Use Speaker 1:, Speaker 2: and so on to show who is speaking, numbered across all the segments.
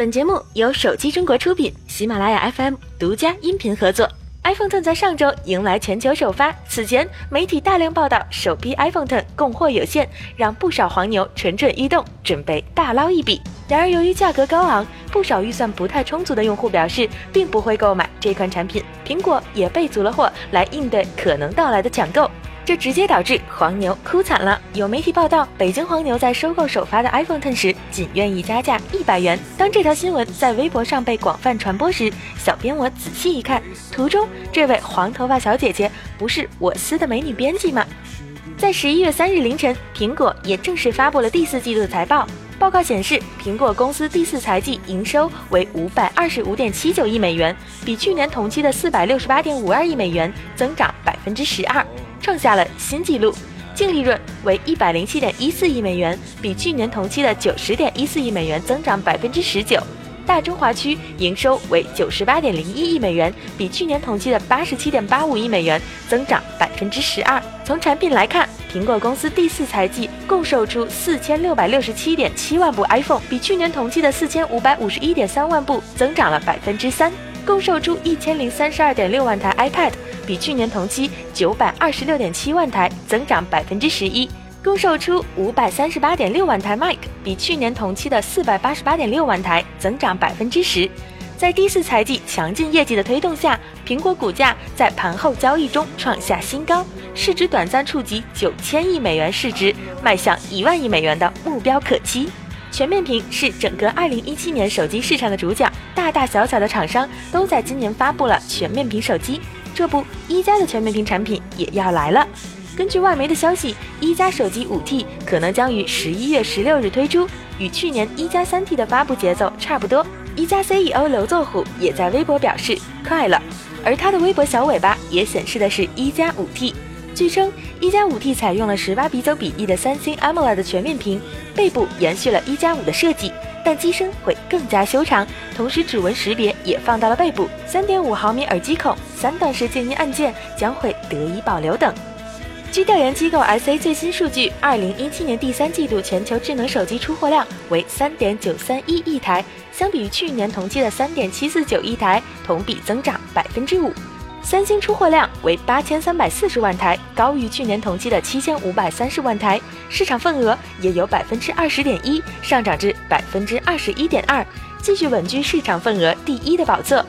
Speaker 1: 本节目由手机中国出品，喜马拉雅 FM 独家音频合作。iPhone 10在上周迎来全球首发，此前媒体大量报道首批 iPhone 10供货有限，让不少黄牛蠢蠢欲动，准备大捞一笔。然而，由于价格高昂，不少预算不太充足的用户表示并不会购买这款产品。苹果也备足了货来应对可能到来的抢购。这直接导致黄牛哭惨了。有媒体报道，北京黄牛在收购首发的 iPhone Ten 时，仅愿意加价一百元。当这条新闻在微博上被广泛传播时，小编我仔细一看，图中这位黄头发小姐姐不是我司的美女编辑吗？在十一月三日凌晨，苹果也正式发布了第四季度的财报。报告显示，苹果公司第四财季营收为五百二十五点七九亿美元，比去年同期的四百六十八点五二亿美元增长百分之十二。创下了新纪录，净利润为一百零七点一四亿美元，比去年同期的九十点一四亿美元增长百分之十九。大中华区营收为九十八点零一亿美元，比去年同期的八十七点八五亿美元增长百分之十二。从产品来看，苹果公司第四财季共售出四千六百六十七点七万部 iPhone，比去年同期的四千五百五十一点三万部增长了百分之三。共售出一千零三十二点六万台 iPad。比去年同期九百二十六点七万台增长百分之十一，共售出五百三十八点六万台 Mac，比去年同期的四百八十八点六万台增长百分之十。在第四财季强劲业绩的推动下，苹果股价在盘后交易中创下新高，市值短暂触及九千亿美元市值，迈向一万亿美元的目标可期。全面屏是整个二零一七年手机市场的主角，大大小小的厂商都在今年发布了全面屏手机。这不，一加的全面屏产品也要来了。根据外媒的消息，一加手机五 T 可能将于十一月十六日推出，与去年一加三 T 的发布节奏差不多。一加 CEO 刘作虎也在微博表示快了，而他的微博小尾巴也显示的是一加五 T。据称，一加五 T 采用了十八比九比一的三星 AMOLED 全面屏，背部延续了一加五的设计。但机身会更加修长，同时指纹识别也放到了背部，三点五毫米耳机孔，三段式静音按键将会得以保留等。据调研机构 SA 最新数据，二零一七年第三季度全球智能手机出货量为三点九三一亿台，相比于去年同期的三点七四九亿台，同比增长百分之五。三星出货量为八千三百四十万台，高于去年同期的七千五百三十万台，市场份额也有百分之二十点一，上涨至百分之二十一点二，继续稳居市场份额第一的宝座。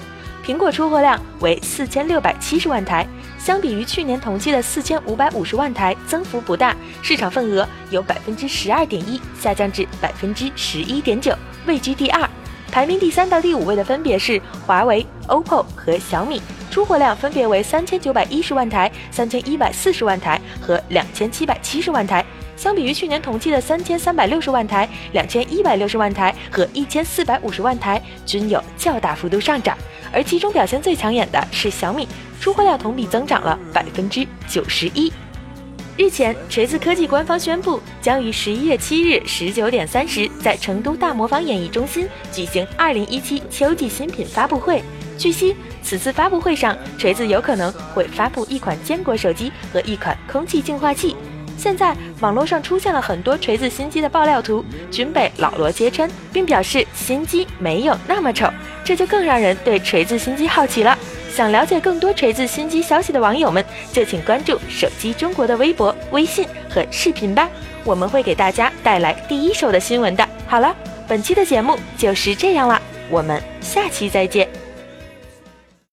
Speaker 1: 苹果出货量为四千六百七十万台，相比于去年同期的四千五百五十万台，增幅不大，市场份额有百分之十二点一，下降至百分之十一点九，位居第二。排名第三到第五位的分别是华为、OPPO 和小米。出货量分别为三千九百一十万台、三千一百四十万台和两千七百七十万台，相比于去年同期的三千三百六十万台、两千一百六十万台和一千四百五十万台，均有较大幅度上涨。而其中表现最抢眼的是小米，出货量同比增长了百分之九十一。日前，锤子科技官方宣布，将于十一月七日十九点三十在成都大魔方演艺中心举行二零一七秋季新品发布会。据悉，此次发布会上，锤子有可能会发布一款坚果手机和一款空气净化器。现在网络上出现了很多锤子新机的爆料图，均被老罗揭穿，并表示新机没有那么丑，这就更让人对锤子新机好奇了。想了解更多锤子新机消息的网友们，就请关注手机中国的微博、微信和视频吧，我们会给大家带来第一手的新闻的。好了，本期的节目就是这样了，我们下期再见。